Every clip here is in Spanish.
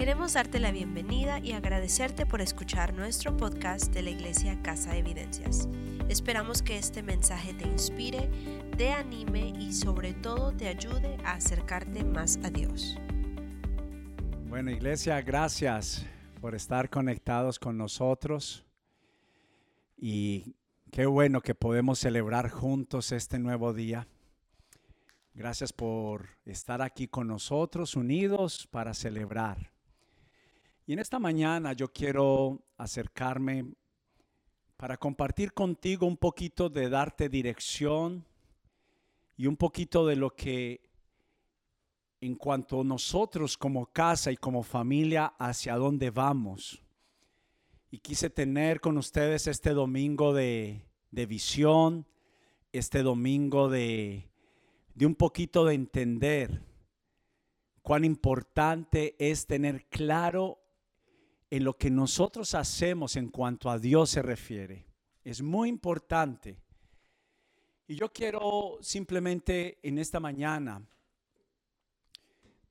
Queremos darte la bienvenida y agradecerte por escuchar nuestro podcast de la Iglesia Casa de Evidencias. Esperamos que este mensaje te inspire, te anime y sobre todo te ayude a acercarte más a Dios. Bueno, Iglesia, gracias por estar conectados con nosotros y qué bueno que podemos celebrar juntos este nuevo día. Gracias por estar aquí con nosotros, unidos para celebrar. Y en esta mañana yo quiero acercarme para compartir contigo un poquito de darte dirección y un poquito de lo que en cuanto nosotros como casa y como familia hacia dónde vamos. Y quise tener con ustedes este domingo de, de visión, este domingo de, de un poquito de entender cuán importante es tener claro en lo que nosotros hacemos en cuanto a Dios se refiere. Es muy importante. Y yo quiero simplemente en esta mañana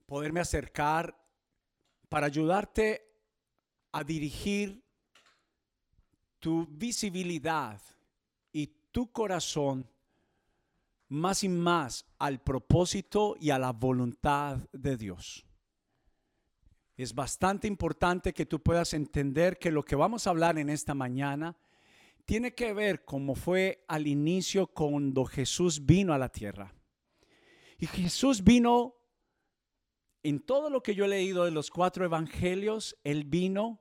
poderme acercar para ayudarte a dirigir tu visibilidad y tu corazón más y más al propósito y a la voluntad de Dios. Es bastante importante que tú puedas entender que lo que vamos a hablar en esta mañana tiene que ver como fue al inicio cuando Jesús vino a la tierra. Y Jesús vino, en todo lo que yo he leído de los cuatro evangelios, Él vino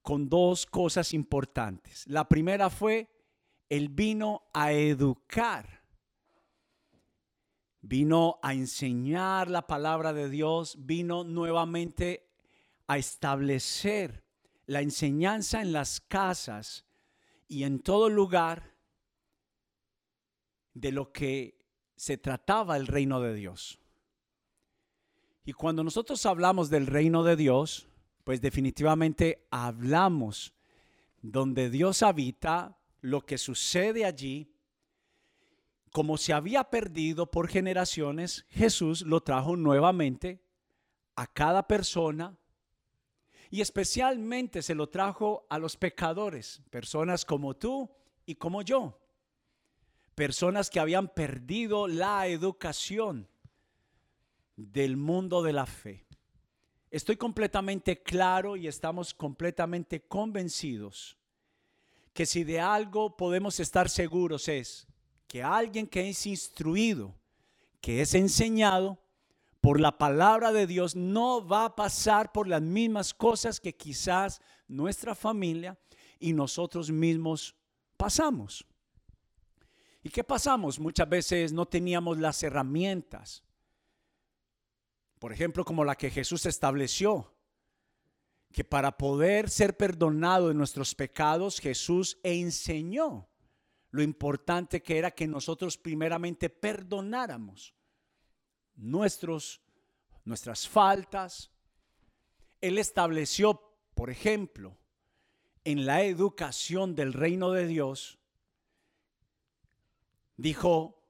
con dos cosas importantes. La primera fue, Él vino a educar vino a enseñar la palabra de Dios, vino nuevamente a establecer la enseñanza en las casas y en todo lugar de lo que se trataba el reino de Dios. Y cuando nosotros hablamos del reino de Dios, pues definitivamente hablamos donde Dios habita, lo que sucede allí, como se había perdido por generaciones, Jesús lo trajo nuevamente a cada persona y especialmente se lo trajo a los pecadores, personas como tú y como yo, personas que habían perdido la educación del mundo de la fe. Estoy completamente claro y estamos completamente convencidos que si de algo podemos estar seguros es que alguien que es instruido, que es enseñado por la palabra de Dios, no va a pasar por las mismas cosas que quizás nuestra familia y nosotros mismos pasamos. ¿Y qué pasamos? Muchas veces no teníamos las herramientas. Por ejemplo, como la que Jesús estableció, que para poder ser perdonado de nuestros pecados, Jesús enseñó lo importante que era que nosotros primeramente perdonáramos nuestros, nuestras faltas. Él estableció, por ejemplo, en la educación del reino de Dios, dijo,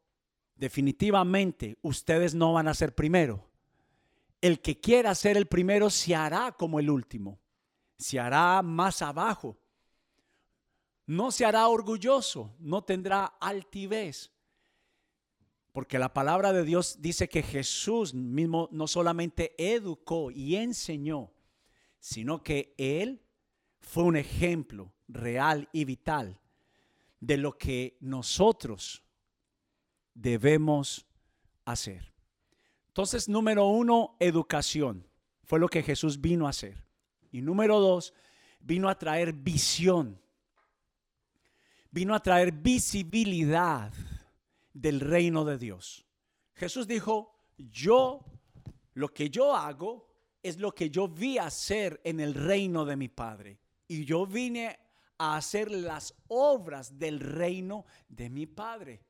definitivamente ustedes no van a ser primero. El que quiera ser el primero se hará como el último, se hará más abajo no se hará orgulloso, no tendrá altivez. Porque la palabra de Dios dice que Jesús mismo no solamente educó y enseñó, sino que Él fue un ejemplo real y vital de lo que nosotros debemos hacer. Entonces, número uno, educación. Fue lo que Jesús vino a hacer. Y número dos, vino a traer visión vino a traer visibilidad del reino de Dios. Jesús dijo, yo, lo que yo hago es lo que yo vi hacer en el reino de mi Padre. Y yo vine a hacer las obras del reino de mi Padre.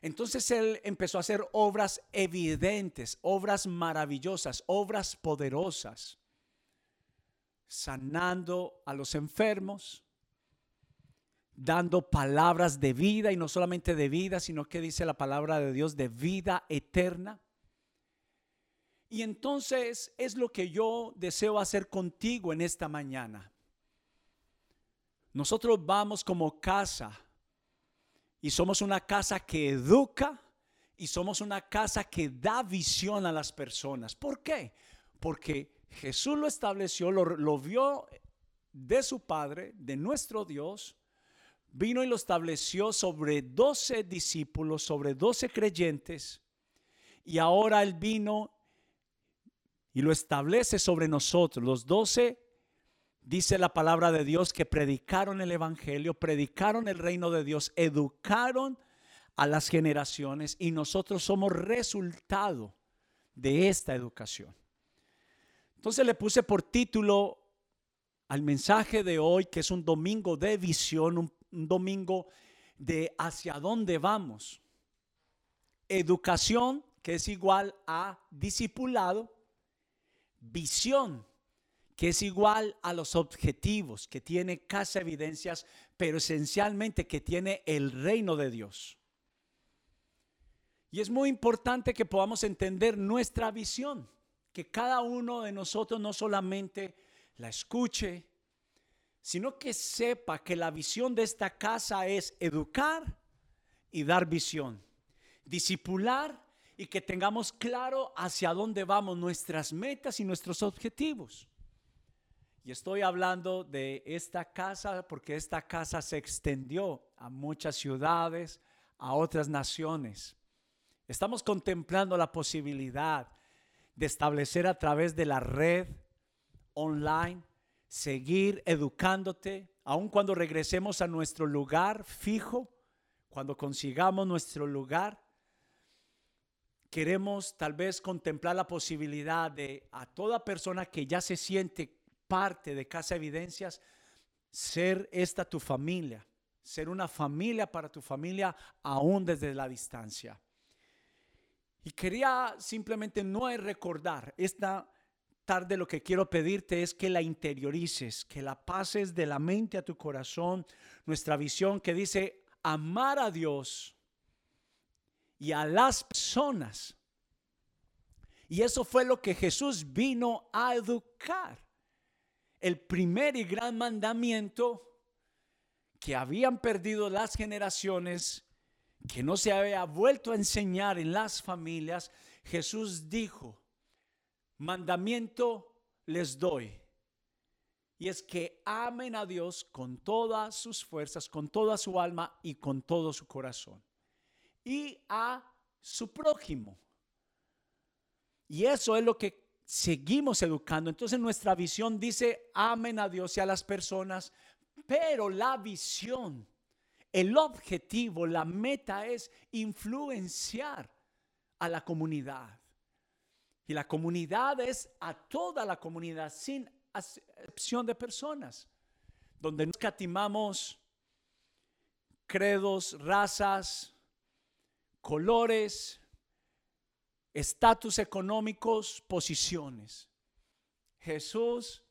Entonces él empezó a hacer obras evidentes, obras maravillosas, obras poderosas, sanando a los enfermos, dando palabras de vida y no solamente de vida, sino que dice la palabra de Dios de vida eterna. Y entonces es lo que yo deseo hacer contigo en esta mañana. Nosotros vamos como casa y somos una casa que educa y somos una casa que da visión a las personas. ¿Por qué? Porque Jesús lo estableció, lo, vio de su Padre, de nuestro Dios, vino y lo estableció sobre doce discípulos, sobre doce creyentes, y ahora Él vino y lo establece sobre nosotros. Los doce, dice la palabra de Dios, que predicaron el Evangelio, predicaron el reino de Dios, educaron a las generaciones y nosotros somos resultado de esta educación. Entonces le puse por título al mensaje de hoy, que es un domingo de visión, un, domingo de hacia dónde vamos. Educación, que es igual a discipulado. Visión, que es igual a los objetivos que tiene Casa Evidencias, pero esencialmente que tiene el reino de Dios. Y es muy importante que podamos entender nuestra visión que cada uno de nosotros no solamente la escuche, sino que sepa que la visión de esta casa es educar y dar visión, disipular y que tengamos claro hacia dónde vamos nuestras metas y nuestros objetivos. Y estoy hablando de esta casa porque esta casa se extendió a muchas ciudades, a otras naciones. Estamos contemplando la posibilidad de establecer a través de la red online, seguir educándote, aun cuando regresemos a nuestro lugar fijo, cuando consigamos nuestro lugar. Queremos tal vez contemplar la posibilidad de a toda persona que ya se siente parte de Casa Evidencias, ser esta tu familia, ser una familia para tu familia aún desde la distancia. Y quería simplemente no recordar, esta tarde lo que quiero pedirte es que la interiorices, que la pases de la mente a tu corazón, nuestra visión que dice amar a Dios y a las personas. Y eso fue lo que Jesús vino a educar. El primer y gran mandamiento que habían perdido las generaciones que no se había vuelto a enseñar en las familias, Jesús dijo, mandamiento les doy. Y es que amen a Dios con todas sus fuerzas, con toda su alma y con todo su corazón. Y a su prójimo. Y eso es lo que seguimos educando. Entonces nuestra visión dice, amen a Dios y a las personas, pero la visión el objetivo, la meta es influenciar a la comunidad. Y la comunidad es a toda la comunidad, sin excepción de personas, donde no escatimamos credos, razas, colores, estatus económicos, posiciones. Jesús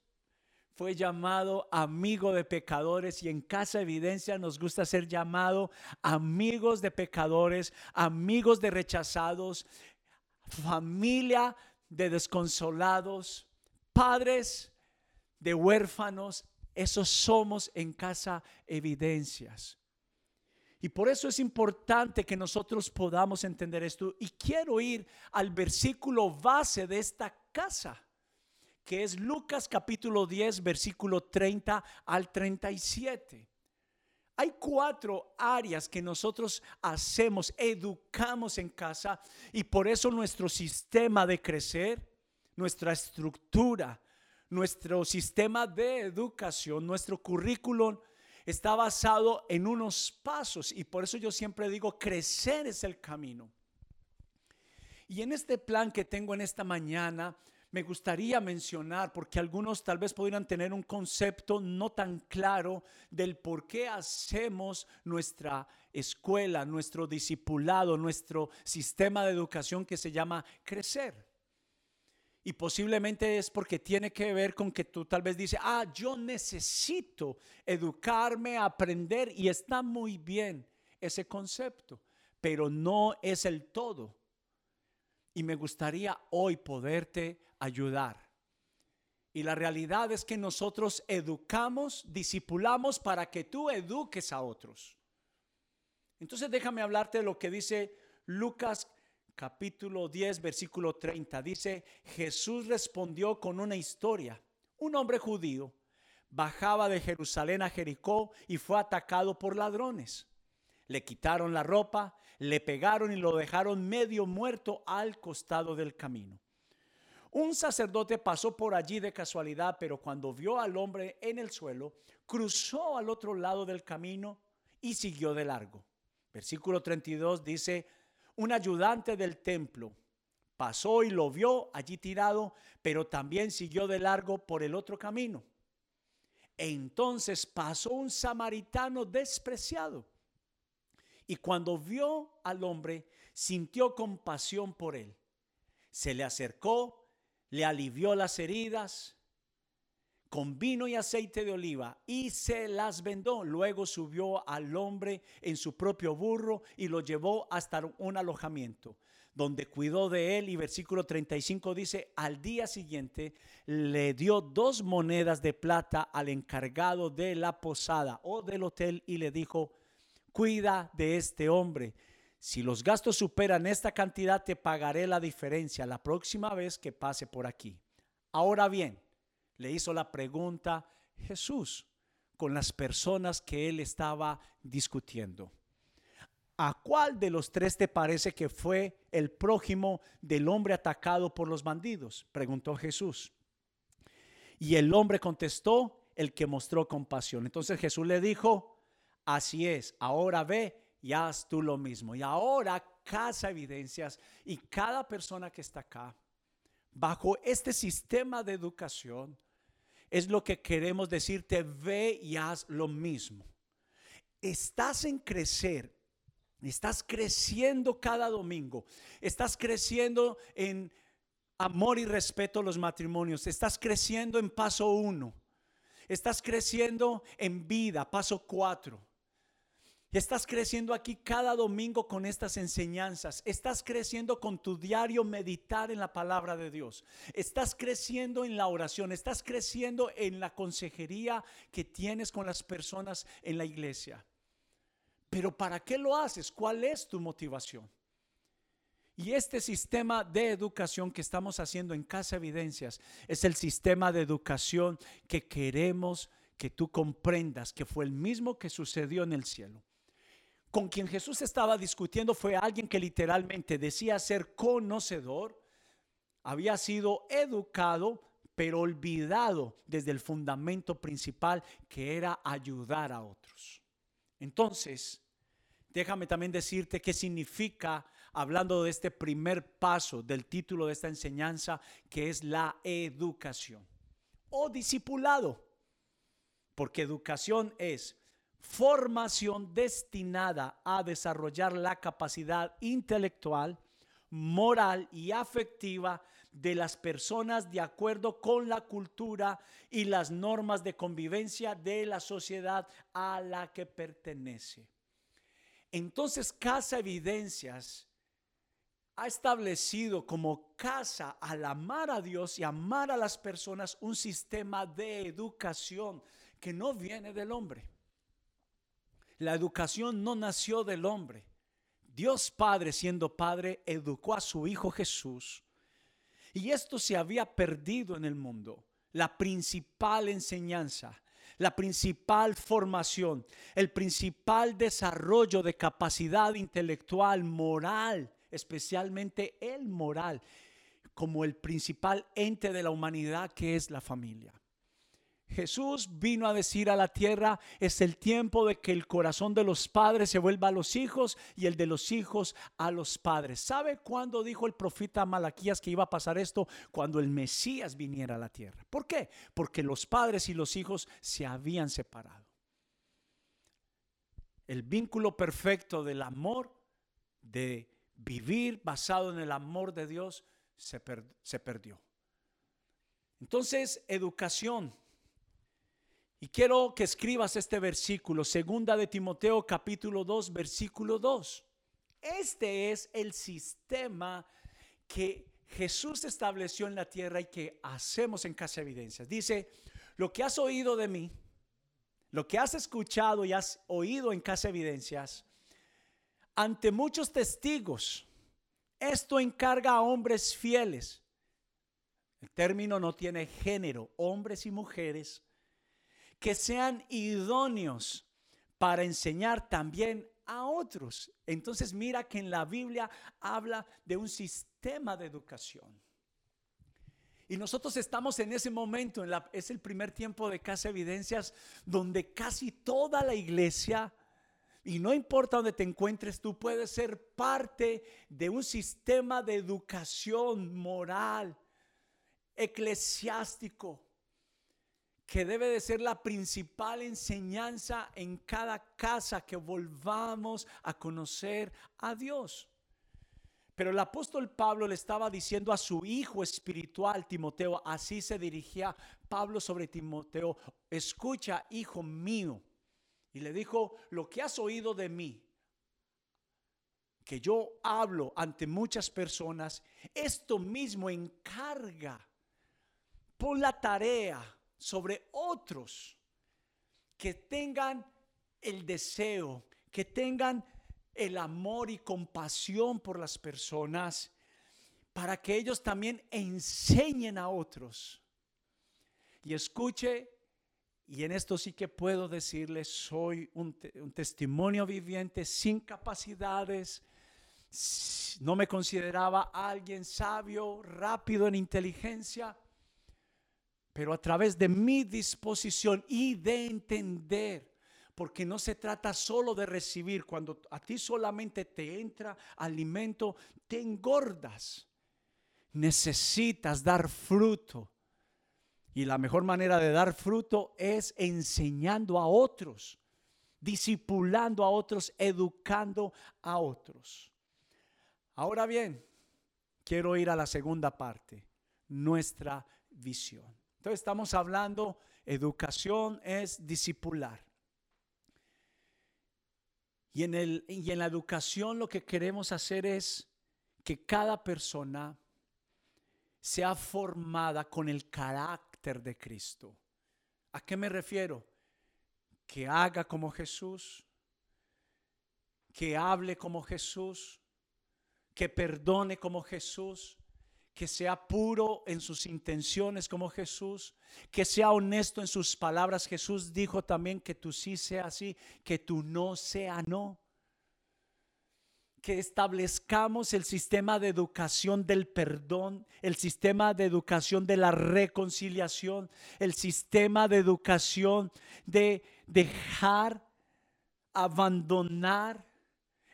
fue llamado amigo de pecadores y en Casa Evidencia nos gusta ser llamado amigos de pecadores, amigos de rechazados, familia de desconsolados, padres de huérfanos. Esos somos en Casa Evidencias. Y por eso es importante que nosotros podamos entender esto. Y quiero ir al versículo base de esta casa que es Lucas capítulo 10, versículo 30 al 37. Hay cuatro áreas que nosotros hacemos, educamos en casa y por eso nuestro sistema de crecer, nuestra estructura, nuestro sistema de educación, nuestro currículum está basado en unos pasos y por eso yo siempre digo, crecer es el camino. Y en este plan que tengo en esta mañana, me gustaría mencionar, porque algunos tal vez pudieran tener un concepto no tan claro del por qué hacemos nuestra escuela, nuestro discipulado, nuestro sistema de educación que se llama crecer. Y posiblemente es porque tiene que ver con que tú tal vez dices, ah, yo necesito educarme, aprender, y está muy bien ese concepto, pero no es el todo. y me gustaría hoy poderte ayudar. Y la realidad es que nosotros educamos, discipulamos para que tú eduques a otros. Entonces déjame hablarte de lo que dice Lucas capítulo 10, versículo 30. Dice, Jesús respondió con una historia. Un hombre judío bajaba de Jerusalén a Jericó y fue atacado por ladrones. Le quitaron la ropa, le pegaron y lo dejaron medio muerto al costado del camino. Un sacerdote pasó por allí de casualidad, pero cuando vio al hombre en el suelo, cruzó al otro lado del camino y siguió de largo. Versículo 32 dice, un ayudante del templo pasó y lo vio allí tirado, pero también siguió de largo por el otro camino. entonces pasó un samaritano despreciado y cuando vio al hombre, sintió compasión por él. Se le acercó, le alivió las heridas con vino y aceite de oliva y se las vendó. Luego subió al hombre en su propio burro y lo llevó hasta un alojamiento donde cuidó de él y versículo 35 dice, al día siguiente le dio dos monedas de plata al encargado de la posada o del hotel y le dijo, cuida de este hombre. Si los gastos superan esta cantidad, te pagaré la diferencia la próxima vez que pase por aquí. Ahora bien, le hizo la pregunta Jesús con las personas que él estaba discutiendo. ¿A cuál de los tres te parece que fue el prójimo del hombre atacado por los bandidos? Preguntó Jesús. Y el hombre contestó, el que mostró compasión. Entonces Jesús le dijo, Así es, ahora ve y haz tú lo mismo. Y ahora casa evidencias y cada persona que está acá, bajo este sistema de educación, es lo que queremos decirte, ve y haz lo mismo. Estás en crecer, estás creciendo cada domingo, estás creciendo en amor y respeto a los matrimonios, estás creciendo en paso uno, estás creciendo en vida, paso cuatro. Estás creciendo aquí cada domingo con estas enseñanzas. Estás creciendo con tu diario meditar en la palabra de Dios. Estás creciendo en la oración. Estás creciendo en la consejería que tienes con las personas en la iglesia. Pero ¿para qué lo haces? ¿Cuál es tu motivación? Y este sistema de educación que estamos haciendo en Casa Evidencias es el sistema de educación que queremos que tú comprendas que fue el mismo que sucedió en el cielo con quien Jesús estaba discutiendo fue alguien que literalmente decía ser conocedor, había sido educado, pero olvidado desde el fundamento principal que era ayudar a otros. Entonces, déjame también decirte qué significa, hablando de este primer paso del título de esta enseñanza, que es la educación o discipulado. Porque educación es formación destinada a desarrollar la capacidad intelectual, moral y afectiva de las personas de acuerdo con la cultura y las normas de convivencia de la sociedad a la que pertenece. Entonces, Casa Evidencias ha establecido como casa al amar a Dios y amar a las personas un sistema de educación que no viene del hombre la educación no nació del hombre. Dios Padre, siendo Padre, educó a su Hijo Jesús. Y esto se había perdido en el mundo. La principal enseñanza, la principal formación, el principal desarrollo de capacidad intelectual, moral, especialmente el moral, como el principal ente de la humanidad que es la familia. Jesús vino a decir a la tierra, es el tiempo de que el corazón de los padres se vuelva a los hijos y el de los hijos a los padres. ¿Sabe cuándo dijo el profeta Malaquías que iba a pasar esto? Cuando el Mesías viniera a la tierra. ¿Por qué? Porque los padres y los hijos se habían separado. El vínculo perfecto del amor, de vivir basado en el amor de Dios, se, se perdió. Entonces, educación y quiero que escribas este versículo, segunda de Timoteo capítulo 2, versículo 2. Este es el sistema que Jesús estableció en la tierra y que hacemos en Casa Evidencias. Dice, lo que has oído de mí, lo que has escuchado y has oído en Casa Evidencias, ante muchos testigos, esto encarga a hombres fieles. El término no tiene género, hombres y mujeres, que sean idóneos para enseñar también a otros. Entonces mira que en la Biblia habla de un sistema de educación. Y nosotros estamos en ese momento, en la, es el primer tiempo de Casa Evidencias, donde casi toda la iglesia, y no importa dónde te encuentres, tú puedes ser parte de un sistema de educación moral, eclesiástico, que debe de ser la principal enseñanza en cada casa que volvamos a conocer a Dios. Pero el apóstol Pablo le estaba diciendo a su hijo espiritual, Timoteo, así se dirigía Pablo sobre Timoteo, escucha, hijo mío. Y le dijo, lo que has oído de mí, que yo hablo ante muchas personas, esto mismo encarga, por la tarea sobre otros que tengan el deseo, que tengan el amor y compasión por las personas, para que ellos también enseñen a otros. Y escuche, y en esto sí que puedo decirles, soy un, un testimonio viviente sin capacidades, no me consideraba alguien sabio, rápido en inteligencia, pero a través de mi disposición y de entender. Porque no se trata solo de recibir. Cuando a ti solamente te entra alimento, te engordas. Necesitas dar fruto. Y la mejor manera de dar fruto es enseñando a otros, discipulando a otros, educando a otros. Ahora bien, quiero ir a la segunda parte, nuestra visión. Estamos hablando, educación es discipular. Y en, el, y en la educación lo que queremos hacer es que cada persona sea formada con el carácter de Cristo. ¿A qué me refiero? Que haga como Jesús, que hable como Jesús, que perdone como Jesús, que sea puro en sus intenciones como Jesús, que sea honesto en sus palabras. Jesús dijo también que tú sí sea así, que tú no sea no. Que establezcamos el sistema de educación del perdón, el sistema de educación de la reconciliación, el sistema de educación de dejar, abandonar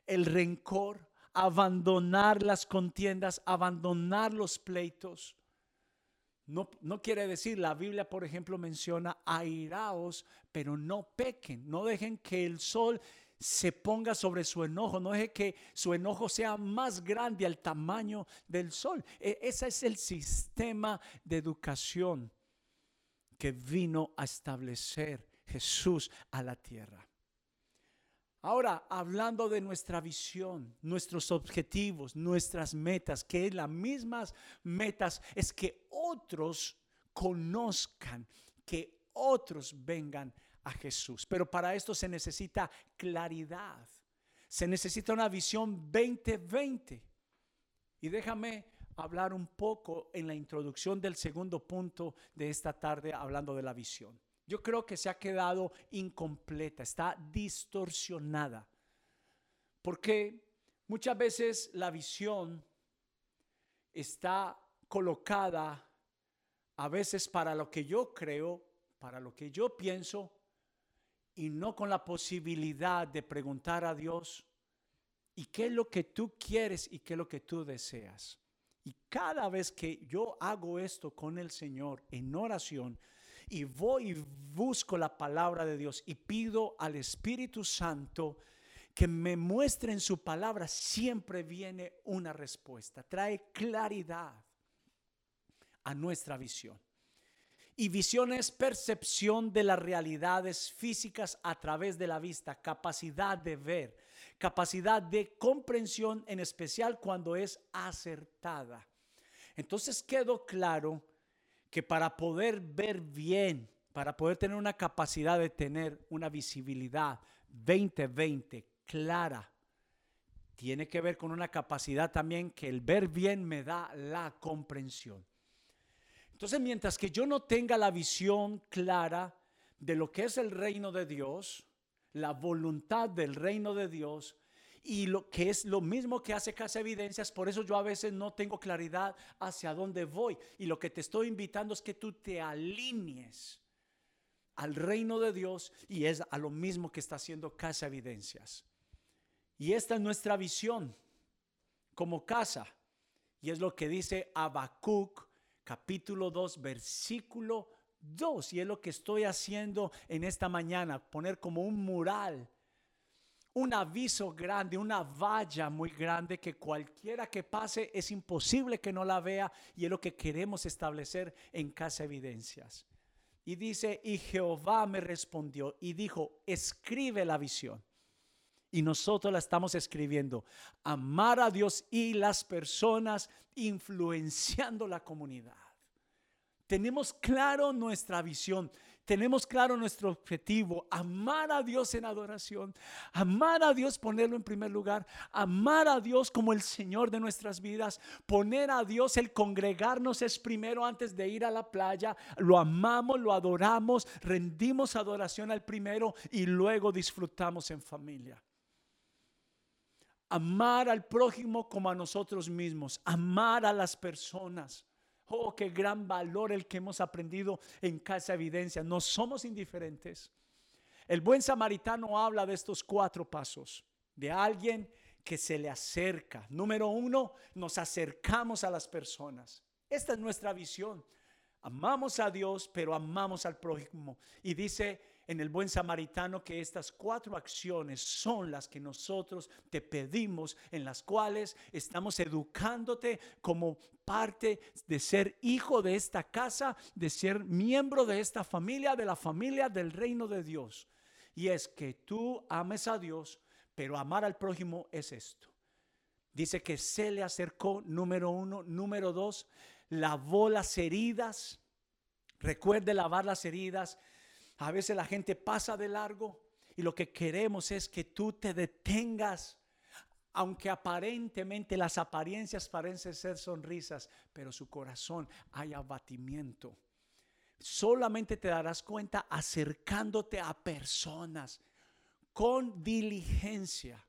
el rencor, abandonar las contiendas, abandonar los pleitos. No, no, quiere decir, la Biblia, por ejemplo, menciona airaos, pero no pequen, no dejen que el sol se ponga sobre su enojo, no dejen que su enojo sea más grande al tamaño del sol. E, ese es el sistema de educación que vino a establecer Jesús a la tierra. Ahora, hablando de nuestra visión, nuestros objetivos, nuestras metas, que es las mismas metas, es que otros conozcan, que otros vengan a Jesús. Pero para esto se necesita claridad, se necesita una visión 2020. Y déjame hablar un poco en la introducción del segundo punto de esta tarde, hablando de la visión. Yo creo que se ha quedado incompleta, está distorsionada. Porque muchas veces la visión está colocada a veces para lo que yo creo, para lo que yo pienso, y no con la posibilidad de preguntar a Dios, ¿y qué es lo que tú quieres y qué es lo que tú deseas? Y cada vez que yo hago esto con el Señor en oración, y voy y busco la palabra de Dios y pido al Espíritu Santo que me muestre en su palabra, siempre viene una respuesta, trae claridad a nuestra visión. Y visión es percepción de las realidades físicas a través de la vista, capacidad de ver, capacidad de comprensión, en especial cuando es acertada. Entonces quedó claro que para poder ver bien, para poder tener una capacidad de tener una visibilidad 2020 clara, tiene que ver con una capacidad también que el ver bien me da la comprensión. Entonces, mientras que yo no tenga la visión clara de lo que es el reino de Dios, la voluntad del reino de Dios, y lo que es lo mismo que hace Casa Evidencias, por eso yo a veces no tengo claridad hacia dónde voy. Y lo que te estoy invitando es que tú te alinees al reino de Dios y es a lo mismo que está haciendo Casa Evidencias. Y esta es nuestra visión como casa. Y es lo que dice Habacuc capítulo 2, versículo 2. Y es lo que estoy haciendo en esta mañana, poner como un mural, un aviso grande, una valla muy grande que cualquiera que pase es imposible que no la vea y es lo que queremos establecer en Casa Evidencias. Y dice, y Jehová me respondió y dijo, escribe la visión y nosotros la estamos escribiendo. Amar a Dios y las personas influenciando la comunidad. Tenemos claro nuestra visión, tenemos claro nuestro objetivo, amar a Dios en adoración, amar a Dios, ponerlo en primer lugar, amar a Dios como el Señor de nuestras vidas, poner a Dios, el congregarnos es primero antes de ir a la playa, lo amamos, lo adoramos, rendimos adoración al primero y luego disfrutamos en familia. Amar al prójimo como a nosotros mismos, amar a las personas. Oh, qué gran valor el que hemos aprendido en Casa Evidencia. No somos indiferentes. El buen samaritano habla de estos cuatro pasos, de alguien que se le acerca. Número uno, nos acercamos a las personas. Esta es nuestra visión. Amamos a Dios, pero amamos al prójimo. Y dice en el buen samaritano que estas cuatro acciones son las que nosotros te pedimos, en las cuales estamos educándote como parte de ser hijo de esta casa, de ser miembro de esta familia, de la familia del reino de Dios. Y es que tú ames a Dios, pero amar al prójimo es esto. Dice que se le acercó, número uno. Número dos, lavó las heridas. Recuerde lavar las heridas a veces la gente pasa de largo y lo que queremos es que tú te detengas. Aunque aparentemente las apariencias parecen ser sonrisas, pero su corazón hay abatimiento. Solamente te darás cuenta acercándote a personas con diligencia.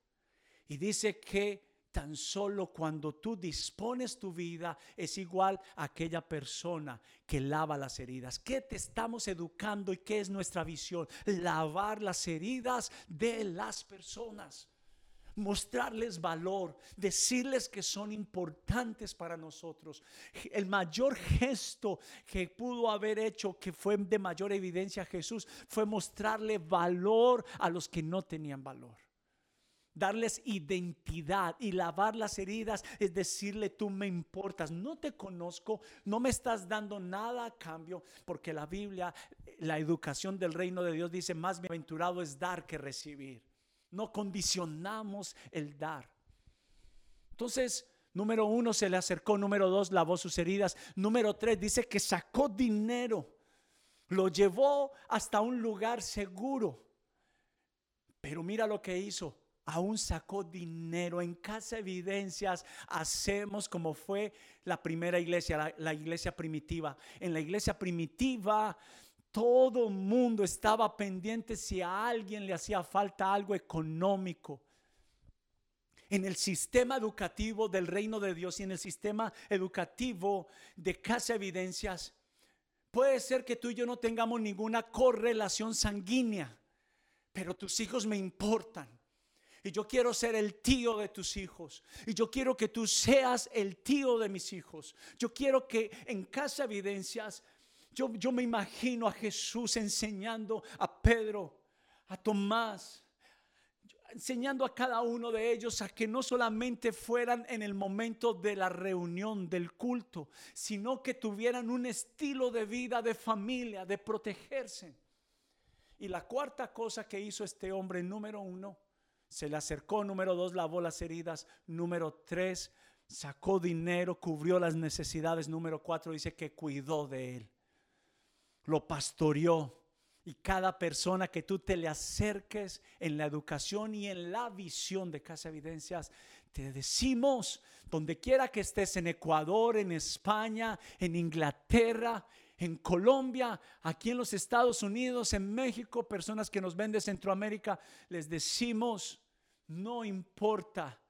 Y dice que tan solo cuando tú dispones tu vida es igual a aquella persona que lava las heridas. ¿Qué te estamos educando y qué es nuestra visión? Lavar las heridas de las personas. Mostrarles valor, decirles que son importantes para nosotros. El mayor gesto que pudo haber hecho, que fue de mayor evidencia Jesús, fue mostrarle valor a los que no tenían valor darles identidad y lavar las heridas es decirle tú me importas, no te conozco, no me estás dando nada a cambio, porque la Biblia, la educación del reino de Dios dice más bienaventurado es dar que recibir. No condicionamos el dar. Entonces, número uno se le acercó, número dos lavó sus heridas, número tres dice que sacó dinero, lo llevó hasta un lugar seguro. Pero mira lo que hizo, aún sacó dinero. En Casa Evidencias hacemos como fue la primera iglesia, la, iglesia primitiva. En la iglesia primitiva todo mundo estaba pendiente si a alguien le hacía falta algo económico. En el sistema educativo del reino de Dios y en el sistema educativo de Casa Evidencias, puede ser que tú y yo no tengamos ninguna correlación sanguínea, pero tus hijos me importan y yo quiero ser el tío de tus hijos. Y yo quiero que tú seas el tío de mis hijos. Yo quiero que en casa evidencias, yo, yo me imagino a Jesús enseñando a Pedro, a Tomás. enseñando a cada uno de ellos a que no solamente fueran en el momento de la reunión, del culto, sino que tuvieran un estilo de vida, de familia, de protegerse. Y la cuarta cosa que hizo este hombre, número uno, se le acercó, número dos, lavó las heridas, número tres, sacó dinero, cubrió las necesidades, número cuatro, dice que cuidó de él, lo pastoreó. Y cada persona que tú te le acerques en la educación y en la visión de Casa Evidencias, te decimos, donde quiera que estés, en Ecuador, en España, en Inglaterra, en Colombia, aquí en los Estados Unidos, en México, personas que nos ven de Centroamérica, les decimos, no importa.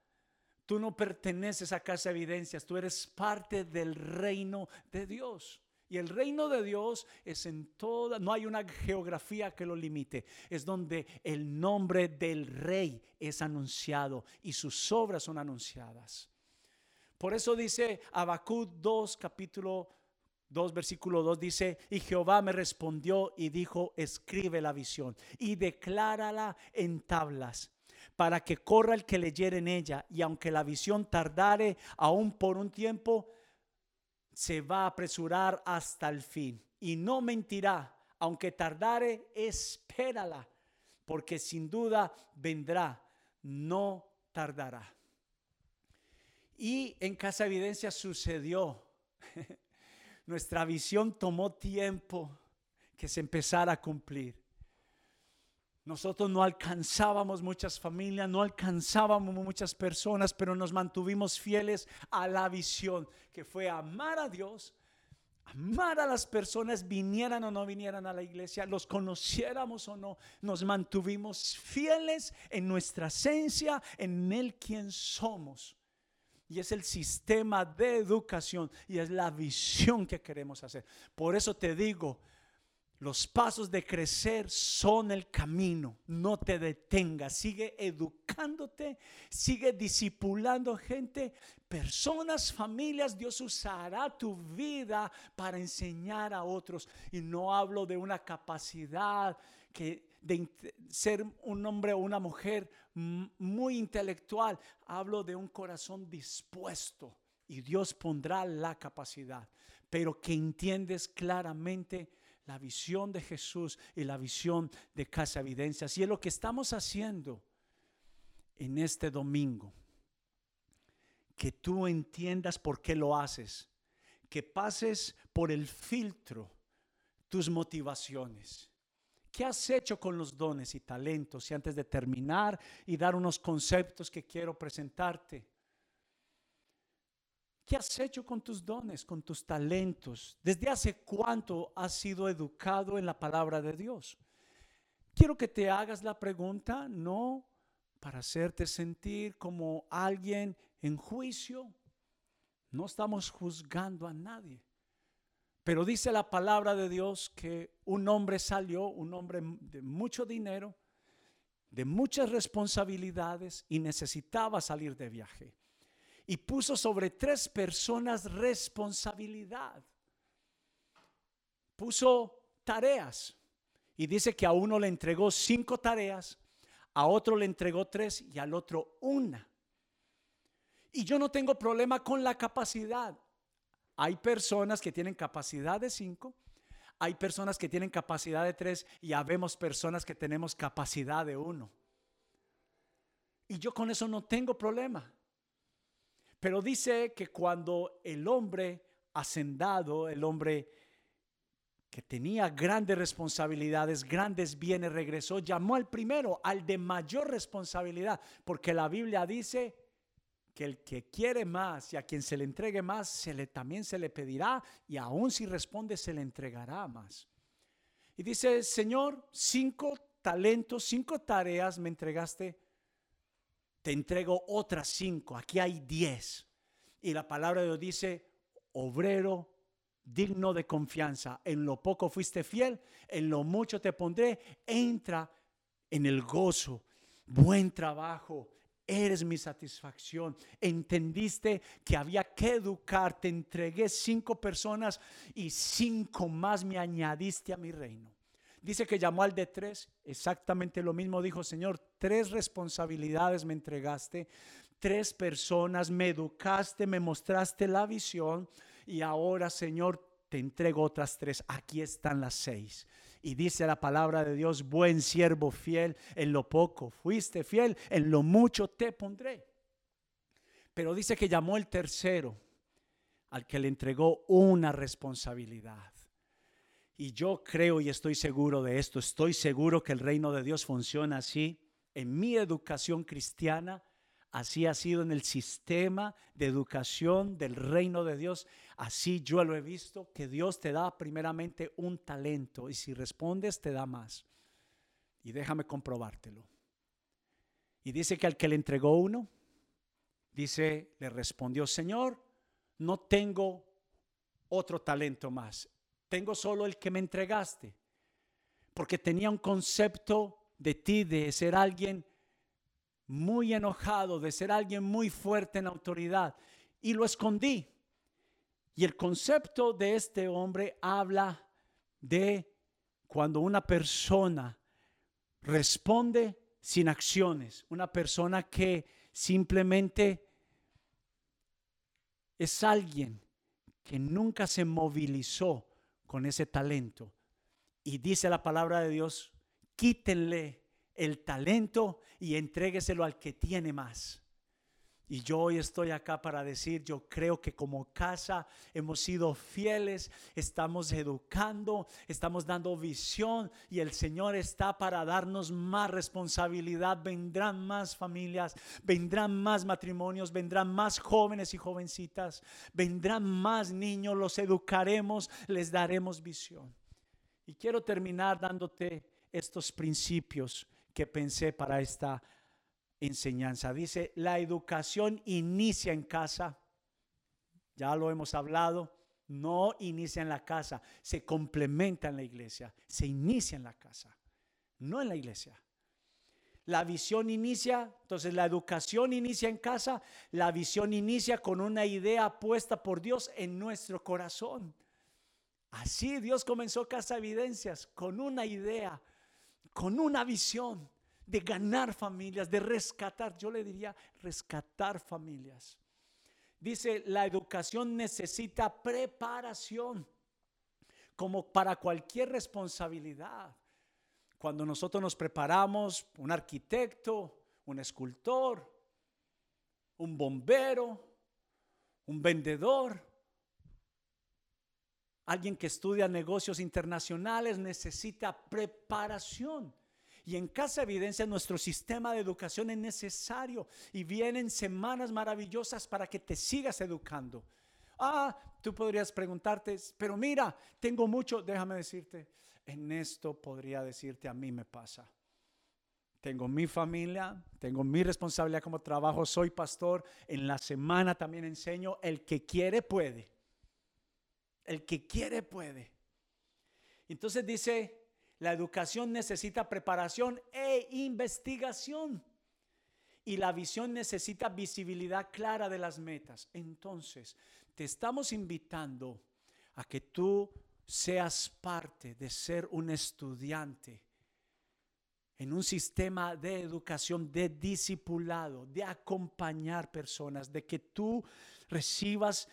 Tú no perteneces a Casa Evidencias, tú eres parte del reino de Dios. Y el reino de Dios es en toda, no hay una geografía que lo limite, es donde el nombre del rey es anunciado y sus obras son anunciadas. Por eso dice Habacuc 2, capítulo 2, versículo 2, dice, y Jehová me respondió y dijo, escribe la visión y declárala en tablas para que corra el que leyere en ella, y aunque la visión tardare aún por un tiempo, se va a apresurar hasta el fin y no mentirá. Aunque tardare, espérala, porque sin duda vendrá, no tardará. Y en Casa Evidencia sucedió. Nuestra visión tomó tiempo que se empezara a cumplir. Nosotros no alcanzábamos muchas familias, no alcanzábamos muchas personas, pero nos mantuvimos fieles a la visión que fue amar a Dios, amar a las personas, vinieran o no vinieran a la iglesia, los conociéramos o no, nos mantuvimos fieles en nuestra esencia, en el quien somos. Y es el sistema de educación y es la visión que queremos hacer. Por eso te digo, los pasos de crecer son el camino. No te detengas. Sigue educándote. Sigue discipulando gente, personas, familias. Dios usará tu vida para enseñar a otros. Y no hablo de una capacidad que de ser un hombre o una mujer muy intelectual. Hablo de un corazón dispuesto. Y Dios pondrá la capacidad. Pero que entiendes claramente la visión de Jesús y la visión de Casa Evidencias. Y es lo que estamos haciendo en este domingo. Que tú entiendas por qué lo haces. Que pases por el filtro tus motivaciones. ¿Qué has hecho con los dones y talentos? Y antes de terminar y dar unos conceptos que quiero presentarte. ¿Qué has hecho con tus dones, con tus talentos? ¿Desde hace cuánto has sido educado en la palabra de Dios? Quiero que te hagas la pregunta, no para hacerte sentir como alguien en juicio. No estamos juzgando a nadie. Pero dice la palabra de Dios que un hombre salió, un hombre de mucho dinero, de muchas responsabilidades y necesitaba salir de viaje y puso sobre tres personas responsabilidad. Puso tareas y dice que a uno le entregó cinco tareas, a otro le entregó tres y al otro una. Y yo no tengo problema con la capacidad. Hay personas que tienen capacidad de cinco, hay personas que tienen capacidad de tres y habemos personas que tenemos capacidad de uno. Y yo con eso no tengo problema. Pero dice que cuando el hombre hacendado, el hombre que tenía grandes responsabilidades, grandes bienes, regresó, llamó al primero, al de mayor responsabilidad, porque la Biblia dice que el que quiere más y a quien se le entregue más, se le, también se le pedirá y aún si responde, se le entregará más. Y dice, Señor, cinco talentos, cinco tareas me entregaste te entrego otras cinco, aquí hay diez. Y la palabra de Dios dice, obrero digno de confianza, en lo poco fuiste fiel, en lo mucho te pondré, entra en el gozo, buen trabajo, eres mi satisfacción. Entendiste que había que educar, te entregué cinco personas y cinco más me añadiste a mi reino. Dice que llamó al de tres, exactamente lo mismo dijo, Señor, tres responsabilidades me entregaste, tres personas, me educaste, me mostraste la visión y ahora, Señor, te entrego otras tres. Aquí están las seis. Y dice la palabra de Dios, buen siervo fiel, en lo poco fuiste fiel, en lo mucho te pondré. Pero dice que llamó el tercero, al que le entregó una responsabilidad. Y yo creo y estoy seguro de esto, estoy seguro que el reino de Dios funciona así. En mi educación cristiana, así ha sido en el sistema de educación del reino de Dios. Así yo lo he visto, que Dios te da primeramente un talento y si respondes te da más. Y déjame comprobártelo. Y dice que al que le entregó uno, dice, le respondió, Señor, no tengo otro talento más, tengo solo el que me entregaste, porque tenía un concepto de ti, de ser alguien muy enojado, de ser alguien muy fuerte en autoridad, y lo escondí. Y el concepto de este hombre habla de cuando una persona responde sin acciones, una persona que simplemente es alguien que nunca se movilizó con ese talento. Y dice la palabra de Dios, quítenle el talento y entrégueselo al que tiene más. Y yo hoy estoy acá para decir, yo creo que como casa hemos sido fieles, estamos educando, estamos dando visión y el Señor está para darnos más responsabilidad. Vendrán más familias, vendrán más matrimonios, vendrán más jóvenes y jovencitas, vendrán más niños, los educaremos, les daremos visión. Y quiero terminar dándote estos principios que pensé para esta enseñanza. Dice, la educación inicia en casa. Ya lo hemos hablado. No inicia en la casa, se complementa en la iglesia, se inicia en la casa, no en la iglesia. La visión inicia, entonces la educación inicia en casa, la visión inicia con una idea puesta por Dios en nuestro corazón. Así Dios comenzó Casa Evidencias, con una idea, con una visión de ganar familias, de rescatar, yo le diría rescatar familias. Dice, la educación necesita preparación, como para cualquier responsabilidad. Cuando nosotros nos preparamos, un arquitecto, un escultor, un bombero, un vendedor, alguien que estudia negocios internacionales, necesita preparación. Y en Casa Evidencia nuestro sistema de educación es necesario y vienen semanas maravillosas para que te sigas educando. Ah, tú podrías preguntarte, pero mira, tengo mucho, déjame decirte, en esto podría decirte a mí me pasa. Tengo mi familia, tengo mi responsabilidad como trabajo, soy pastor, en la semana también enseño, el que quiere puede. El que quiere puede. Entonces dice la educación necesita preparación e investigación. Y la visión necesita visibilidad clara de las metas. Entonces, te estamos invitando a que tú seas parte de ser un estudiante en un sistema de educación, de discipulado, de acompañar personas, de que tú recibas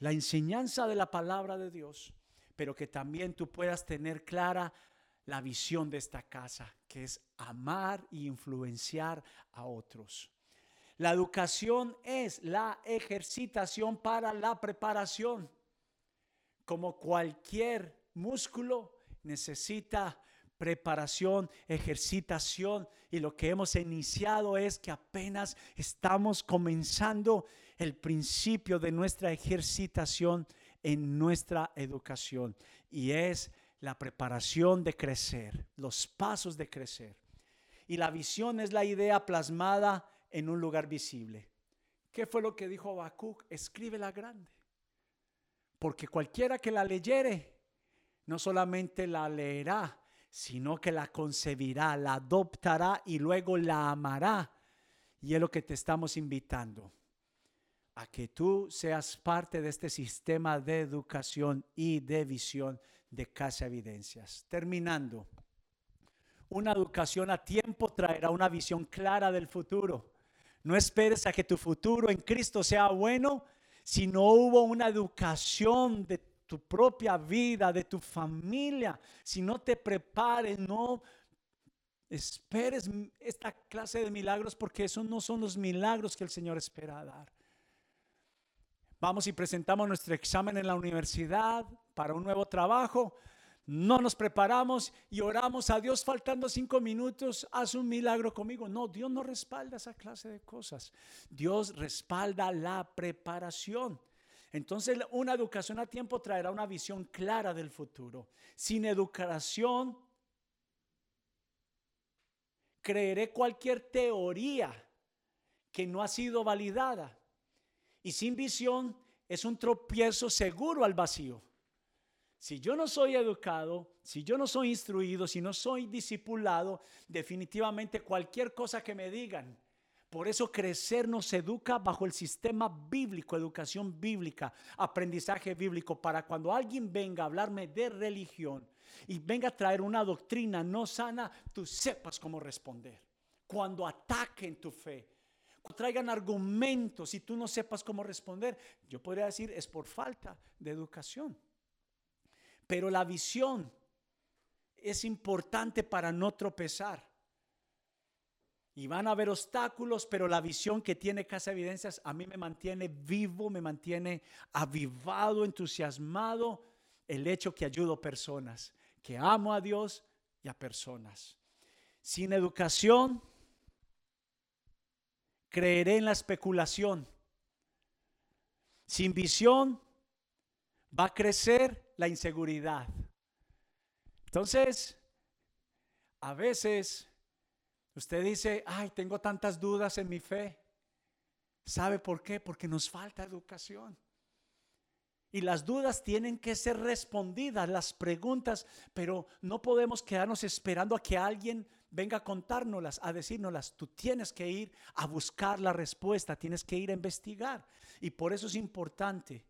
la enseñanza de la palabra de Dios, pero que también tú puedas tener clara la visión de esta casa, que es amar e influenciar a otros. La educación es la ejercitación para la preparación. Como cualquier músculo necesita preparación, ejercitación y lo que hemos iniciado es que apenas estamos comenzando el principio de nuestra ejercitación en nuestra educación y es la preparación de crecer, los pasos de crecer. Y la visión es la idea plasmada en un lugar visible. ¿Qué fue lo que dijo Habacuc? Escríbela grande. Porque cualquiera que la leyere, no solamente la leerá, sino que la concebirá, la adoptará y luego la amará. Y es lo que te estamos invitando, a que tú seas parte de este sistema de educación y de visión de Casa Evidencias. Terminando, Una educación a tiempo traerá una visión clara del futuro. No esperes a que tu futuro en Cristo sea bueno si no hubo una educación de tu propia vida, de tu familia. Si no te prepares, no esperes esta clase de milagros porque esos no son los milagros que el Señor espera dar. Vamos y presentamos nuestro examen en la universidad para un nuevo trabajo. No nos preparamos y oramos a Dios faltando cinco minutos, haz un milagro conmigo. No, Dios no respalda esa clase de cosas. Dios respalda la preparación. Entonces una educación a tiempo traerá una visión clara del futuro. Sin educación, creeré cualquier teoría que no ha sido validada y sin visión es un tropiezo seguro al vacío. Si yo no soy educado, si yo no soy instruido, si no soy discipulado, definitivamente cualquier cosa que me digan. Por eso crecer nos educa bajo el sistema bíblico, educación bíblica, aprendizaje bíblico, para cuando alguien venga a hablarme de religión y venga a traer una doctrina no sana, tú sepas cómo responder. Cuando ataquen tu fe, traigan argumentos y tú no sepas cómo responder, yo podría decir es por falta de educación. Pero la visión es importante para no tropezar. Y van a haber obstáculos, pero la visión que tiene Casa Evidencias a mí me mantiene vivo, me mantiene avivado, entusiasmado. El hecho que ayudo personas, que amo a Dios y a personas. Sin educación, creeré en la especulación. Sin visión va a crecer la inseguridad. Entonces, a veces usted dice, ay, tengo tantas dudas en mi fe. ¿Sabe por qué? Porque nos falta educación. Y las dudas tienen que ser respondidas, las preguntas, pero no podemos quedarnos esperando a que alguien venga a contárnoslas, a decírnoslas. Tú tienes que ir a buscar la respuesta, tienes que ir a investigar. Y por eso es importante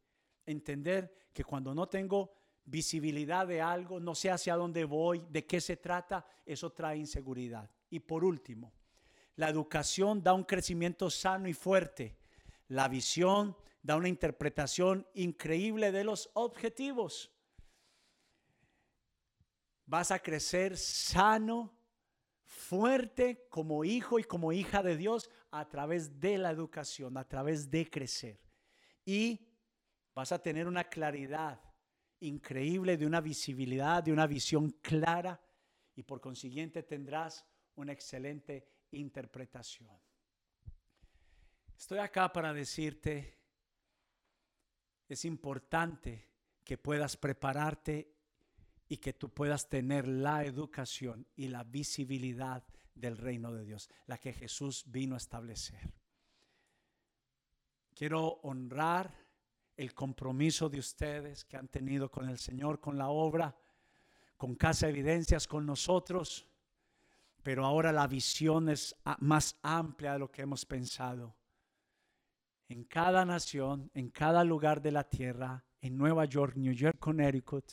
entender que cuando no tengo visibilidad de algo, no sé hacia dónde voy, de qué se trata, eso trae inseguridad. Y por último, la educación da un crecimiento sano y fuerte. La visión da una interpretación increíble de los objetivos. Vas a crecer sano fuerte como hijo y como hija de Dios a través de la educación, a través de crecer. Y vas a tener una claridad increíble, de una visibilidad, de una visión clara y por consiguiente tendrás una excelente interpretación. Estoy acá para decirte, es importante que puedas prepararte y que tú puedas tener la educación y la visibilidad del reino de Dios, la que Jesús vino a establecer. Quiero honrar el compromiso de ustedes que han tenido con el Señor, con la obra, con Casa Evidencias, con nosotros, pero ahora la visión es más amplia de lo que hemos pensado. En cada nación, en cada lugar de la tierra, en Nueva York, New York, Connecticut,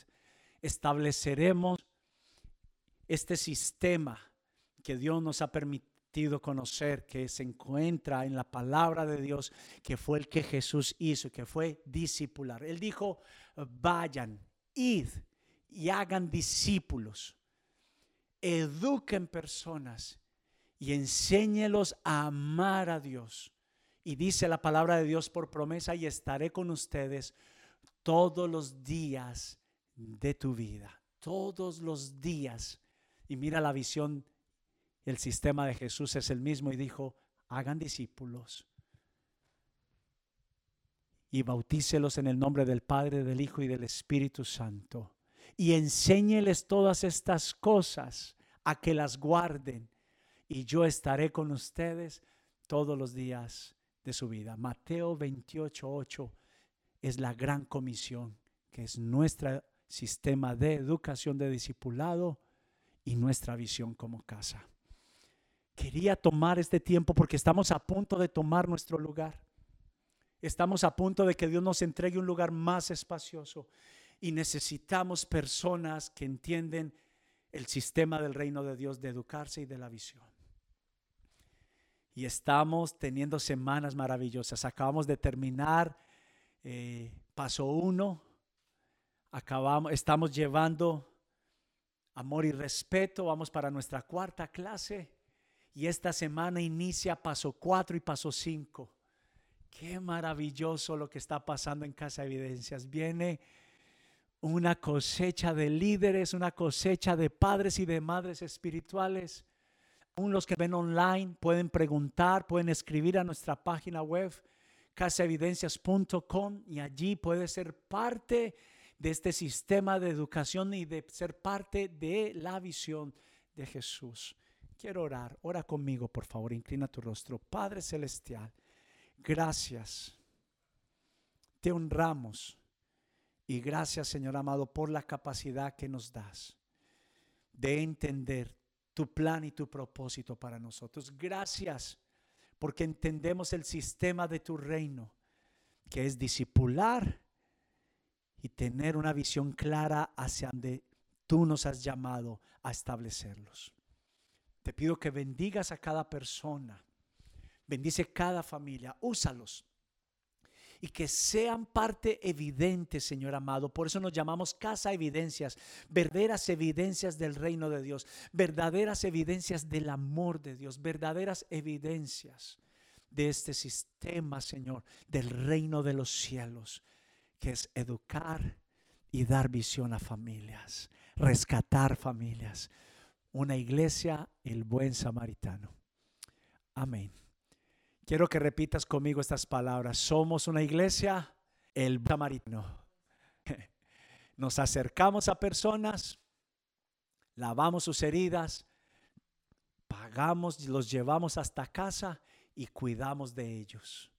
estableceremos este sistema que Dios nos ha permitido conocer, que se encuentra en la palabra de Dios, que fue el que Jesús hizo, que fue discipular. Él dijo, vayan, id y hagan discípulos, eduquen personas y enséñelos a amar a Dios. Y dice la palabra de Dios por promesa, y estaré con ustedes todos los días de tu vida, todos los días. Y mira la visión, el sistema de Jesús es el mismo y dijo, hagan discípulos y bautícelos en el nombre del Padre, del Hijo y del Espíritu Santo. Y enséñeles todas estas cosas a que las guarden. Y yo estaré con ustedes todos los días de su vida. Mateo 28, 8 es la gran comisión, que es nuestra sistema de educación de discipulado y nuestra visión como casa. Quería tomar este tiempo porque estamos a punto de tomar nuestro lugar. Estamos a punto de que Dios nos entregue un lugar más espacioso y necesitamos personas que entienden el sistema del reino de Dios de educarse y de la visión. Y estamos teniendo semanas maravillosas. Acabamos de terminar eh, paso uno. Acabamos, estamos llevando amor y respeto. Vamos para nuestra cuarta clase. Y esta semana inicia paso cuatro y paso cinco. Qué maravilloso lo que está pasando en Casa Evidencias. Viene una cosecha de líderes, una cosecha de padres y de madres espirituales. Aún los que ven online pueden preguntar, pueden escribir a nuestra página web casaevidencias.com y allí puede ser parte de este sistema de educación y de ser parte de la visión de Jesús. Quiero orar. Ora conmigo, por favor. Inclina tu rostro. Padre Celestial, gracias. Te honramos y gracias, Señor amado, por la capacidad que nos das de entender tu plan y tu propósito para nosotros. Gracias porque entendemos el sistema de tu reino, que es discipular y tener una visión clara hacia donde tú nos has llamado a establecerlos. Te pido que bendigas a cada persona, bendice cada familia, úsalos y que sean parte evidente, Señor amado. Por eso nos llamamos casa evidencias, verdaderas evidencias del reino de Dios, verdaderas evidencias del amor de Dios, verdaderas evidencias de este sistema, Señor, del reino de los cielos, que es educar y dar visión a familias, rescatar familias. Una iglesia, el buen samaritano. Amén. Quiero que repitas conmigo estas palabras. Somos una iglesia, el samaritano. Nos acercamos a personas, lavamos sus heridas, pagamos, los llevamos hasta casa y cuidamos de ellos.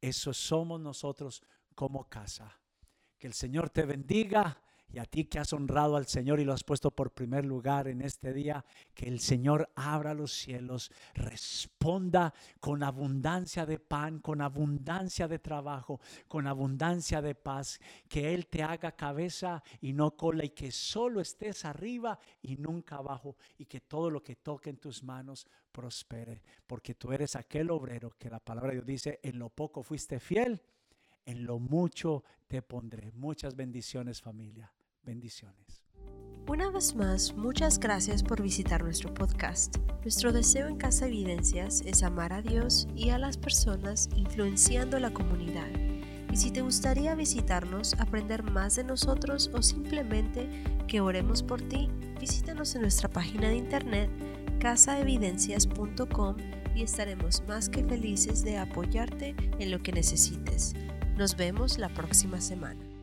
Eso somos nosotros como casa. Que el Señor te bendiga y a ti que has honrado al Señor y lo has puesto por primer lugar en este día, que el Señor abra los cielos, responda con abundancia de pan, con abundancia de trabajo, con abundancia de paz, que Él te haga cabeza y no cola y que solo estés arriba y nunca abajo y que todo lo que toque en tus manos prospere, porque tú eres aquel obrero que la palabra de Dios dice, en lo poco fuiste fiel en lo mucho te pondré. Muchas bendiciones familia. Bendiciones. Una vez más, muchas gracias por visitar nuestro podcast. Nuestro deseo en Casa Evidencias es amar a Dios y a las personas influenciando la comunidad. Y si te gustaría visitarnos, aprender más de nosotros o simplemente que oremos por ti, visítanos en nuestra página de internet casaevidencias.com y estaremos más que felices de apoyarte en lo que necesites. Nos vemos la próxima semana.